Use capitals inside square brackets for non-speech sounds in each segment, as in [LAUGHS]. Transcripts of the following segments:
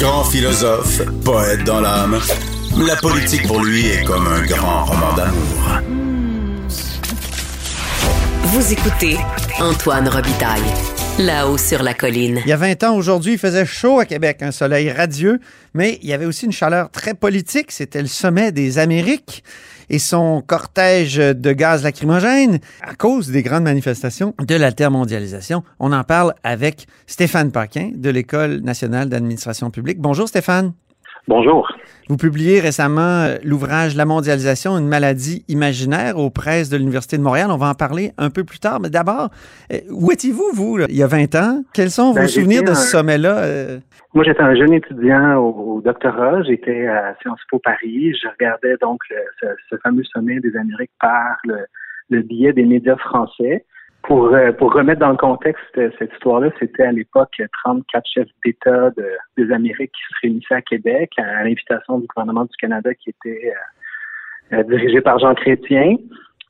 Grand philosophe, poète dans l'âme, la politique pour lui est comme un grand roman d'amour. Vous écoutez Antoine Robitaille, là-haut sur la colline. Il y a 20 ans aujourd'hui, il faisait chaud à Québec, un soleil radieux, mais il y avait aussi une chaleur très politique. C'était le sommet des Amériques et son cortège de gaz lacrymogène à cause des grandes manifestations de l'altermondialisation. On en parle avec Stéphane Paquin de l'École nationale d'administration publique. Bonjour Stéphane. Bonjour. Vous publiez récemment euh, l'ouvrage La mondialisation, une maladie imaginaire aux presses de l'Université de Montréal. On va en parler un peu plus tard. Mais d'abord, euh, où étiez-vous, vous, là, il y a 20 ans? Quels sont Ben, vos souvenirs de ce sommet-là? euh? Moi, j'étais un jeune étudiant au, au doctorat. J'étais à Sciences Po Paris. Je regardais donc le- ce, ce fameux sommet des Amériques par le, le biais des médias français. Pour, euh, pour remettre dans le contexte euh, cette histoire-là, c'était à l'époque 34 chefs d'État de- des Amériques qui se réunissaient à Québec à, l'invitation du gouvernement du Canada qui était euh, euh, dirigé par Jean Chrétien.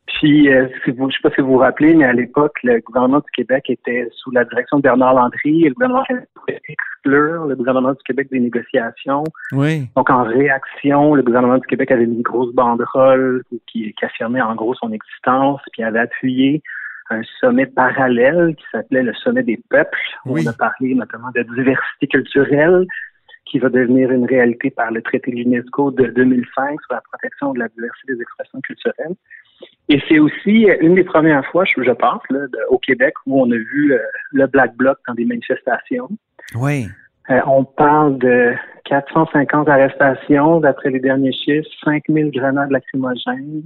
Puis, euh, si vous, je ne sais pas si vous vous rappelez, mais à l'époque, le gouvernement du Québec était sous la direction de Bernard Landry et le gouvernement voulait exclure le gouvernement du Québec des négociations. Oui. Donc, en réaction, le gouvernement du Québec avait une grosse banderole qui, qui affirmait en gros son existence, puis avait appuyé un sommet parallèle qui s'appelait le sommet des peuples. Oui. On a parlé notamment de diversité culturelle qui va devenir une réalité par le traité de l'UNESCO de 2005 sur la protection de la diversité des expressions culturelles. Et c'est aussi une des premières fois, je, je pense, là, de- au Québec où on a vu euh, le Black Bloc dans des manifestations. Oui. Euh, on parle de 450 arrestations d'après les derniers chiffres, 5000 grenades lacrymogènes.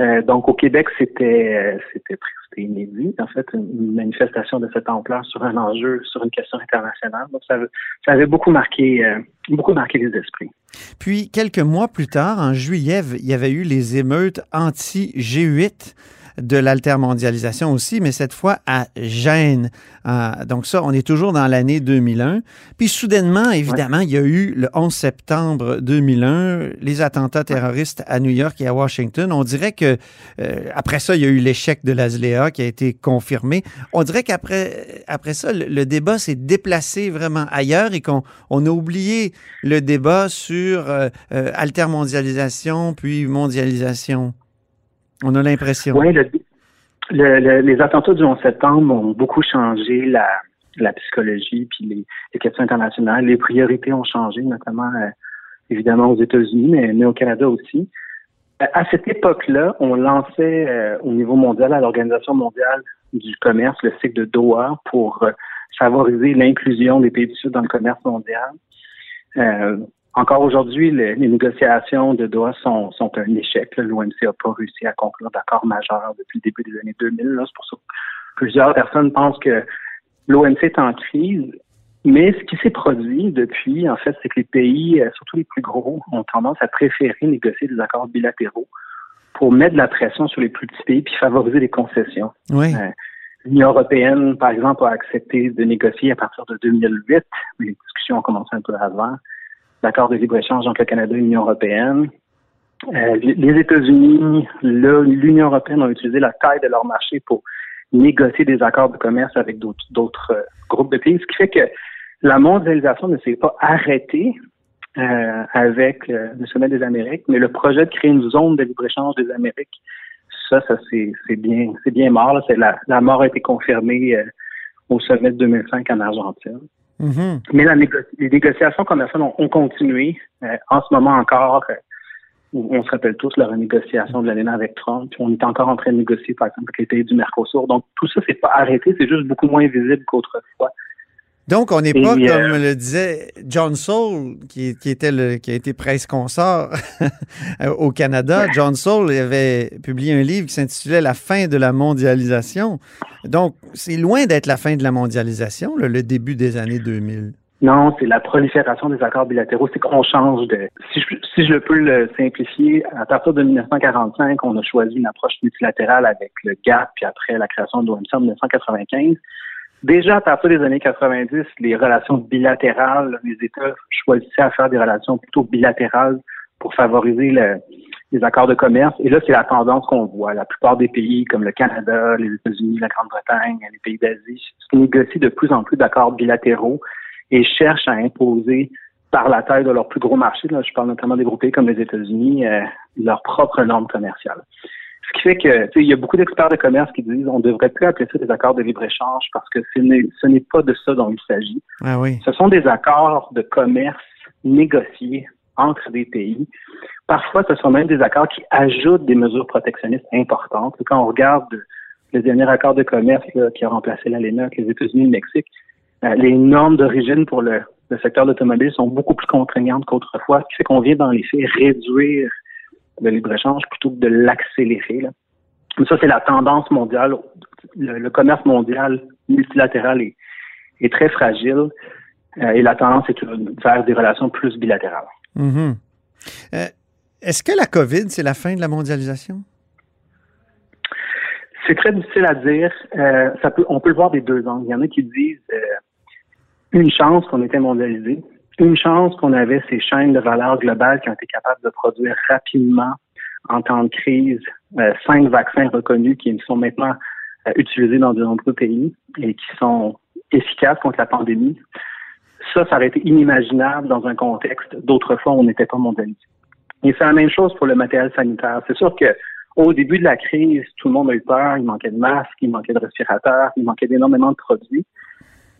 Euh, donc au Québec, c'était c'était inédit. En fait, une, manifestation de cette ampleur sur un enjeu, sur une question internationale. Donc ça, ça avait beaucoup marqué euh, beaucoup marqué les esprits. Puis, quelques mois plus tard, en juillet, il y avait eu les émeutes anti-G8 de l'altermondialisation aussi, mais cette fois à Gênes. Euh, donc ça, on est toujours dans l'année 2001. Puis soudainement, évidemment, il y a eu le 11 septembre 2001, les attentats terroristes à New York et à Washington. On dirait que euh, après ça, il y a eu l'échec de l'ASLEA qui a été confirmé. On dirait qu'après après ça, le, le débat s'est déplacé vraiment ailleurs et qu'on on a oublié le débat sur euh, euh, altermondialisation puis mondialisation. On a l'impression. Oui, le- le- le- les attentats du 11 septembre ont beaucoup changé la, la psychologie puis les, les questions internationales. Les priorités ont changé, notamment euh, évidemment aux États-Unis, mais, mais au Canada aussi. Euh, À cette époque-là, on lançait euh, au niveau mondial, à l'Organisation mondiale du commerce, le cycle de Doha pour euh, favoriser l'inclusion des pays du Sud dans le commerce mondial. Encore aujourd'hui, le- les négociations de Doha sont, sont un échec. L'OMC n'a pas réussi à conclure d'accord majeur depuis le début des années 2000. là. C'est pour ça que plusieurs personnes pensent que l'OMC est en crise. Mais ce qui s'est produit depuis, en fait, c'est que les pays, euh, surtout les plus gros, ont tendance à préférer négocier des accords bilatéraux pour mettre de la pression sur les plus petits pays puis favoriser les concessions. Oui. Euh, L'Union européenne, par exemple, a accepté de négocier à partir de 2008, mais les discussions ont commencé un peu avant, l'accord de libre-échange entre le Canada et l'Union européenne. Euh, les États-Unis, l'Union européenne ont utilisé la taille de leur marché pour négocier des accords de commerce avec d'autres euh, groupes de pays, ce qui fait que la mondialisation ne s'est pas arrêtée euh, avec le sommet des Amériques, mais le projet de créer une zone de libre-échange des Amériques, ça, ça c'est bien, c'est bien mort. la, la mort a été confirmée au sommet de 2005 en Argentine. Mhm. Mais la les négociations commerciales ont, ont continué. Euh, en ce moment encore, euh, on se rappelle tous la renégociation de l'ALENA avec Trump. On est encore en train de négocier, par exemple, avec les pays du Mercosur. Donc, tout ça, c'est pas arrêté, c'est juste beaucoup moins visible qu'autrefois. Donc, on n'est pas, euh, comme le disait John Saul, qui, qui était le, qui a été presse consort [LAUGHS] au Canada. John Saul avait publié un livre qui s'intitulait La fin de la mondialisation. Donc, c'est loin d'être la fin de la mondialisation, là, le début des années 2000. Non, c'est la prolifération des accords bilatéraux. C'est qu'on change de. Si je, si je peux le simplifier, à partir de 1945, on a choisi une approche multilatérale avec le GATT, puis après la création de l'OMC en 1995. Déjà, à partir des années 90, les relations bilatérales, les États choisissaient à faire des relations plutôt bilatérales pour favoriser les accords de commerce. Et là, c'est la tendance qu'on voit. La plupart des pays, comme le Canada, les États-Unis, la Grande-Bretagne, les pays d'Asie, négocient de plus en plus d'accords bilatéraux et cherchent à imposer par la taille de leur plus gros marché, là, je parle notamment des gros pays comme les États-Unis, euh, leurs propres normes commerciales. Ce qui fait que il y a beaucoup d'experts de commerce qui disent on devrait plus appeler ça des accords de libre-échange parce que ce n'est pas de ça dont il s'agit. Ah oui. Ce sont des accords de commerce négociés entre des pays. Parfois, ce sont même des accords qui ajoutent des mesures protectionnistes importantes. Quand on regarde le dernier accord de commerce qui a remplacé l'ALENA avec les États-Unis et le Mexique, euh, les normes d'origine pour le, secteur d'automobile sont beaucoup plus contraignantes qu'autrefois, ce qui fait qu'on vient dans les faits réduire le libre-échange plutôt que de l'accélérer. Ça, c'est la tendance mondiale. Le, commerce mondial multilatéral est, très fragile euh, et la tendance est vers des relations plus bilatérales. Mm-hmm. Euh, est-ce que la COVID, c'est la fin de la mondialisation? C'est très difficile à dire. ça peut, on peut le voir des deux angles. Il y en a qui disent une chance qu'on était mondialisé, une chance qu'on avait ces chaînes de valeur globales qui ont été capables de produire rapidement en temps de crise euh, cinq vaccins reconnus qui sont maintenant euh, utilisés dans de nombreux pays et qui sont efficaces contre la pandémie. Ça, ça aurait été inimaginable dans un contexte d'autrefois où on n'était pas mondialisé. Et c'est la même chose pour le matériel sanitaire. C'est sûr que au début de la crise, tout le monde a eu peur, il manquait de masques, il manquait de respirateurs, il manquait d'énormément de produits.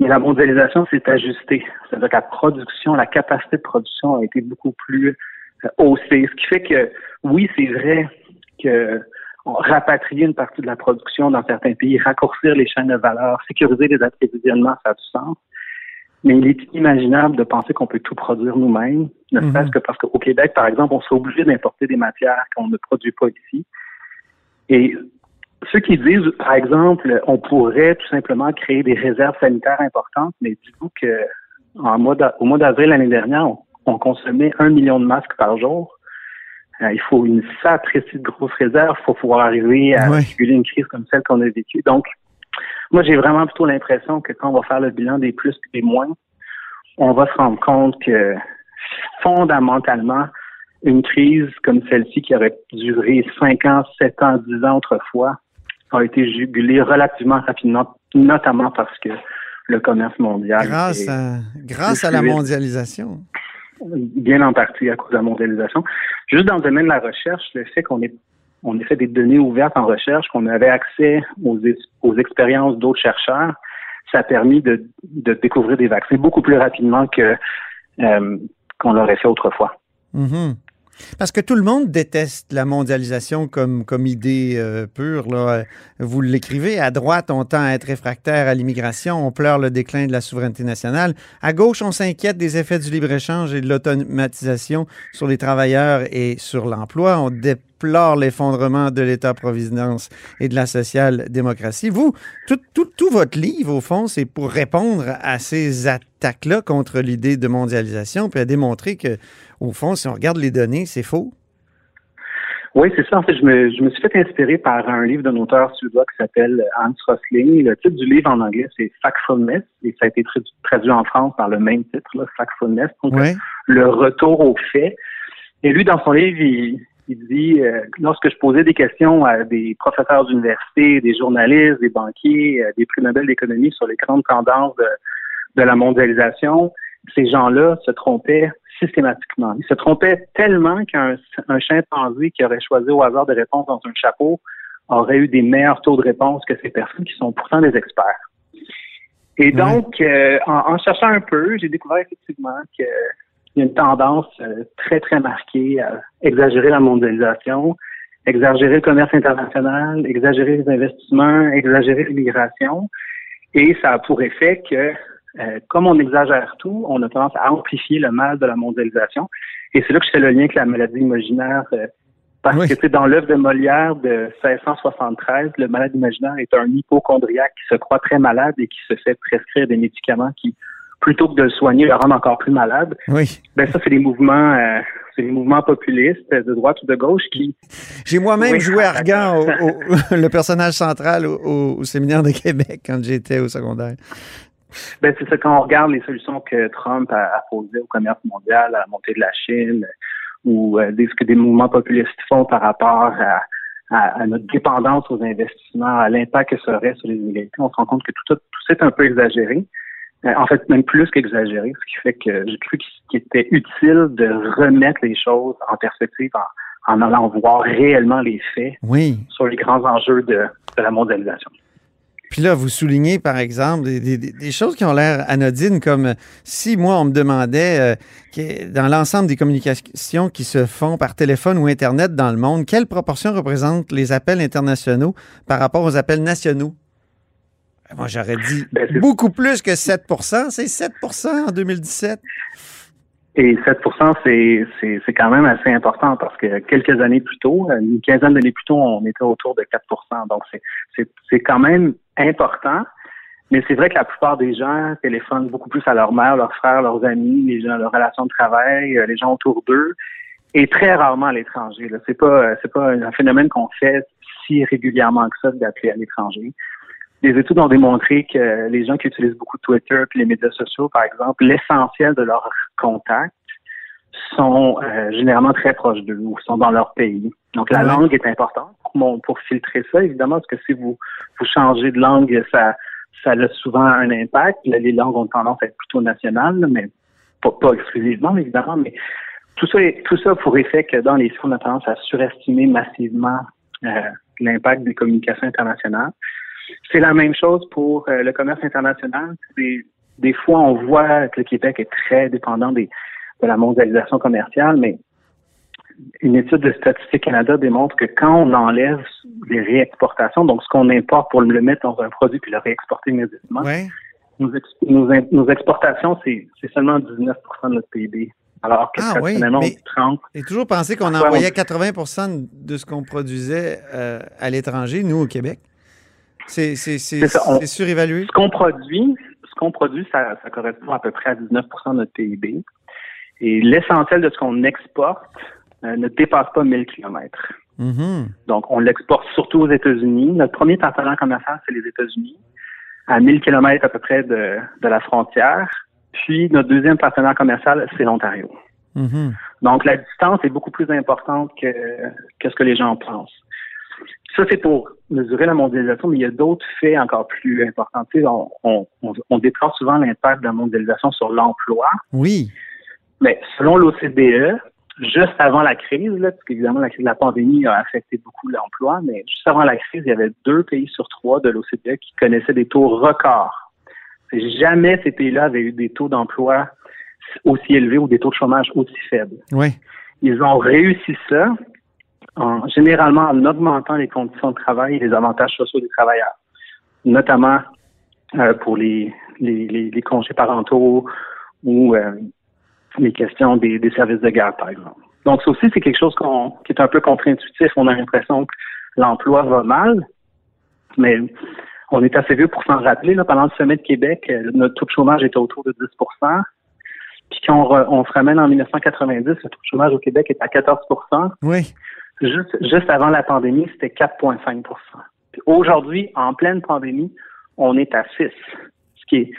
Mais la mondialisation s'est ajustée. C'est-à-dire que la production, la capacité de production a été beaucoup plus euh, haussée. Ce qui fait que, oui, c'est vrai que rapatrier une partie de la production dans certains pays, raccourcir les chaînes de valeur, sécuriser les approvisionnements, ça a du sens. Mais il est inimaginable de penser qu'on peut tout produire nous-mêmes, ne mhm. serait-ce que parce qu'au Québec, par exemple, on serait obligé d'importer des matières qu'on ne produit pas ici. Et ceux qui disent, par exemple, on pourrait tout simplement créer des réserves sanitaires importantes, mais dites-vous que en mois au mois d'avril l'année dernière, on, consommait un million de masques par jour. Euh, il faut une de grosse réserve pour pouvoir arriver à réguler une crise comme celle qu'on a vécue. Donc, moi, j'ai vraiment plutôt l'impression que quand on va faire le bilan des plus et des moins, on va se rendre compte que fondamentalement, une crise comme celle-ci qui aurait duré 5 ans, 7 ans, 10 ans autrefois, a été jugulé relativement rapidement, notamment parce que le commerce mondial. Grâce, à, grâce à la mondialisation. Bien en partie à cause de la mondialisation. Juste dans le domaine de la recherche, le fait qu'on ait, on ait fait des données ouvertes en recherche, qu'on avait accès aux, aux expériences d'autres chercheurs, ça a permis de, de, découvrir des vaccins beaucoup plus rapidement que euh, qu'on l'aurait fait autrefois. Mm-hmm. Parce que tout le monde déteste la mondialisation comme, comme idée euh, pure. Là. Vous l'écrivez, à droite, on tend à être réfractaire à l'immigration, on pleure le déclin de la souveraineté nationale. À gauche, on s'inquiète des effets du libre-échange et de l'automatisation sur les travailleurs et sur l'emploi. Déplore l'effondrement de l'État-providence et de la social-démocratie. Vous, tout, tout, tout votre livre, au fond, c'est pour répondre à ces attaques-là contre l'idée de mondialisation, puis à démontrer que au fond, si on regarde les données, c'est faux. Oui, c'est ça. En fait, je me, je me suis fait inspirer par un livre d'un auteur suédois qui s'appelle Hans Rosling. Le titre du livre en anglais, c'est Factfulness, et ça a été traduit en France par le même titre, là, Factfulness. Donc, le retour aux faits. Et lui, dans son livre, il, dit, euh, lorsque je posais des questions à des professeurs d'université, des journalistes, des banquiers, euh, des prix Nobel d'économie sur les grandes tendances de, de la mondialisation, ces gens-là se trompaient systématiquement. Il se trompait tellement qu'un un chimpanzé qui aurait choisi au hasard des réponses dans un chapeau aurait eu des meilleurs taux de réponse que ces personnes qui sont pourtant des experts. Et donc, euh, en, cherchant un peu, j'ai découvert effectivement qu'il y a une tendance euh, très, très marquée à exagérer la mondialisation, exagérer le commerce international, exagérer les investissements, exagérer l'immigration. Et ça a pour effet que euh, comme on exagère tout, on a tendance à amplifier le mal de la mondialisation. Et c'est là que je fais le lien avec la maladie imaginaire. Euh, parce que dans l'œuvre de Molière de 1673, le malade imaginaire est un hypochondriaque qui se croit très malade et qui se fait prescrire des médicaments qui plutôt que de le soigner, le rendre encore plus malade. Oui. Ben ça, c'est des mouvements, euh, c'est des mouvements populistes de droite ou de gauche qui. J'ai moi-même Oui, joué Argan, au- au- [LAUGHS] le personnage central au, séminaire de Québec quand j'étais au secondaire. Ben c'est ça quand on regarde les solutions que Trump a, a posées au commerce mondial, à la montée de la Chine, ou euh, des- ce que des mouvements populistes font par rapport à, à- à notre dépendance aux investissements, à l'impact que ça aurait sur les inégalités, on se rend compte que tout, ça- tout ça est un peu exagéré. Euh, en fait, même plus qu'exagéré, ce qui fait que j'ai cru qu'il était utile de remettre les choses en perspective en, en allant voir réellement les faits Oui. sur les grands enjeux de, de la mondialisation. Puis là, vous soulignez, par exemple, des, des- des choses qui ont l'air anodines, comme si moi, on me demandait, euh, dans l'ensemble des communications qui se font par téléphone ou Internet dans le monde, quelle proportion représentent les appels internationaux par rapport aux appels nationaux? Moi, j'aurais dit Ben, beaucoup plus que 7 C'est 7 en 2017. Et 7 c'est quand même assez important parce que quelques années plus tôt, une quinzaine d'années plus tôt, on était autour de 4% Donc c'est quand même important. Mais c'est vrai que la plupart des gens téléphonent beaucoup plus à leur mère, leurs frères, leurs amis, les gens, leurs relations de travail, euh, les gens autour d'eux, et très rarement à l'étranger. C'est pas euh, c'est pas un phénomène qu'on fait si régulièrement que ça d'appeler à l'étranger. Les études ont démontré que les gens qui utilisent beaucoup Twitter et les médias sociaux, par exemple, l'essentiel de leurs contacts sont euh, généralement très proches d'eux ou sont dans leur pays. Donc la Ouais. langue est importante pour, filtrer ça, évidemment, parce que si vous, vous changez de langue, ça, ça a souvent un impact. Là, les langues ont tendance à être plutôt nationales, mais pas, pas exclusivement, évidemment, mais tout ça, est- tout ça a pour effet que dans les faits, on a tendance à surestimer massivement euh, l'impact des communications internationales. C'est la même chose pour euh, le commerce international. Des, des fois, on voit que le Québec est très dépendant des, de la mondialisation commerciale, mais une étude de Statistique Canada démontre que quand on enlève les réexportations, donc ce qu'on importe pour le mettre dans un produit puis le réexporter immédiatement, Oui. nos, ex- nos, in- nos exportations, c'est seulement 19% de notre PIB. Alors que Ah oui, traditionnellement, on dit 30 J'ai toujours pensé qu'on Ouais, on- envoyait 80 de ce qu'on produisait euh, à l'étranger, nous, au Québec. C'est surévalué? Ce qu'on produit, ce qu'on produit, ça, ça correspond à peu près à 19% de notre PIB. Et l'essentiel de ce qu'on exporte euh, ne dépasse pas 1000 kilomètres. Mhm. Donc, on l'exporte surtout aux États-Unis. Notre premier partenaire commercial, c'est les États-Unis, à 1000 kilomètres à peu près de, de la frontière. Puis, notre deuxième partenaire commercial, c'est l'Ontario. Mhm. Donc, la distance est beaucoup plus importante que, que ce que les gens pensent. Ça, c'est pour mesurer la mondialisation, mais il y a d'autres faits encore plus importants. Tu sais, on, on, déplore souvent l'impact de la mondialisation sur l'emploi, Oui. mais selon l'OCDE, juste avant la crise, là, parce qu'évidemment, la crise de la pandémie a affecté beaucoup l'emploi, mais juste avant la crise, il y avait deux pays sur trois de l'OCDE qui connaissaient des taux records. Jamais ces pays-là avaient eu des taux d'emploi aussi élevés ou des taux de chômage aussi faibles. Oui. Ils ont réussi ça en généralement en augmentant les conditions de travail et les avantages sociaux des travailleurs, notamment euh, pour les, les, les, congés parentaux ou euh, les questions des, des services de garde, par exemple. Donc, ça aussi, c'est quelque chose qu'on, qui est un peu contre-intuitif. On a l'impression que l'emploi va mal, mais on est assez vieux pour s'en rappeler. Là, pendant le sommet de Québec, euh, notre taux de chômage était autour de 10% Puis quand on, on se ramène en 1990, le taux de chômage au Québec est à 14% Oui. Juste, juste avant la pandémie, c'était 4,5 Puis Aujourd'hui, en pleine pandémie, on est à 6 ce qui est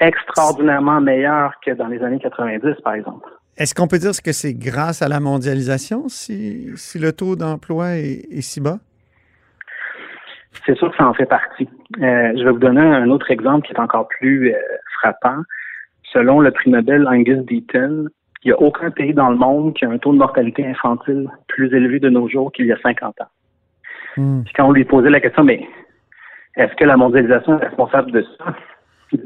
extraordinairement meilleur que dans les années 90, par exemple. Est-ce qu'on peut dire que c'est grâce à la mondialisation si, si le taux d'emploi est, est si bas? C'est sûr que ça en fait partie. Euh, je vais vous donner un autre exemple qui est encore plus euh, frappant. Selon le prix Nobel Angus Deaton, il n'y a aucun pays dans le monde qui a un taux de mortalité infantile plus élevé de nos jours qu'il y a 50 ans. Hmm. Puis quand on lui posait la question, mais est-ce que la mondialisation est responsable de ça? Je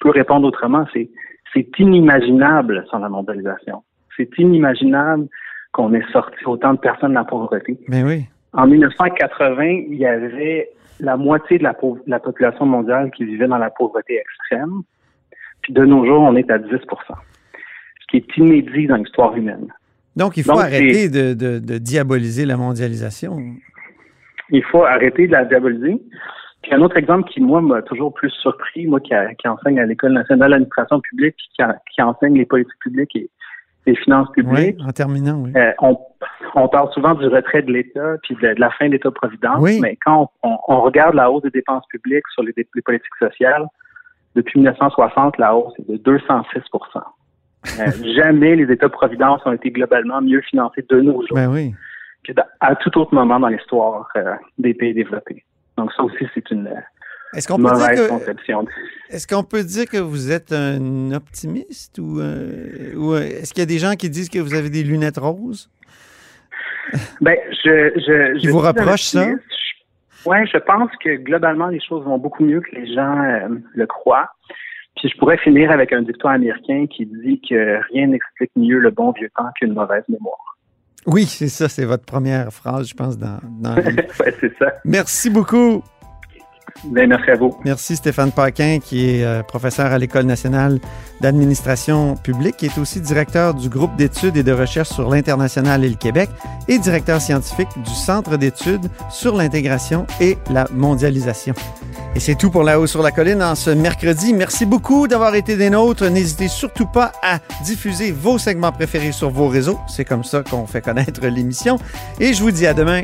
peux répondre autrement, c'est c'est inimaginable sans la mondialisation. C'est inimaginable qu'on ait sorti autant de personnes de la pauvreté. Mais oui. En 1980, il y avait la moitié de la, pauvre- la population mondiale qui vivait dans la pauvreté extrême. Puis de nos jours, on est à 10 ce qui est inédit dans l'histoire humaine. Donc, il faut Donc, arrêter de, de- de diaboliser la mondialisation. Il faut arrêter de la diaboliser. Puis un autre exemple qui, moi, m'a toujours plus surpris, moi qui, qui enseigne à l'École nationale d'administration publique, qui, qui, enseigne les politiques publiques et les finances publiques. Oui, en terminant, oui. Euh, on, on, parle souvent du retrait de l'État puis de, la fin de l'État-providence, Oui. mais quand on, on, regarde la hausse des dépenses publiques sur les, les politiques sociales, depuis 1960, la hausse est de 206 euh, Jamais les États-providence ont été globalement mieux financés de nos jours Ben oui. que dans- à tout autre moment dans l'histoire euh, des pays développés. Donc ça aussi, c'est une Est-ce qu'on peut dire mauvaise que conception. est-ce qu'on peut dire que vous êtes un optimiste ou, euh, ou, est-ce qu'il y a des gens qui disent que vous avez des lunettes roses? Ben, je, je, je vous reproche ça? optimiste. Je- pense que globalement, les choses vont beaucoup mieux que les gens le croient. Puis je pourrais finir avec un dicton américain qui dit que rien n'explique mieux le bon vieux temps qu'une mauvaise mémoire. Oui, c'est ça, c'est votre première phrase, je pense, dans, dans [LAUGHS] ouais, c'est ça. Merci beaucoup. Ben, merci à vous. Merci Stéphane Paquin, qui est euh, professeur à l'École nationale d'administration publique, qui est aussi directeur du groupe d'études et de recherche sur l'international et le Québec et directeur scientifique du Centre d'études sur l'intégration et la mondialisation. Et c'est tout pour La Haut sur la Colline en ce mercredi. Merci beaucoup d'avoir été des nôtres. N'hésitez surtout pas à diffuser vos segments préférés sur vos réseaux. C'est comme ça qu'on fait connaître l'émission. Et je vous dis à demain.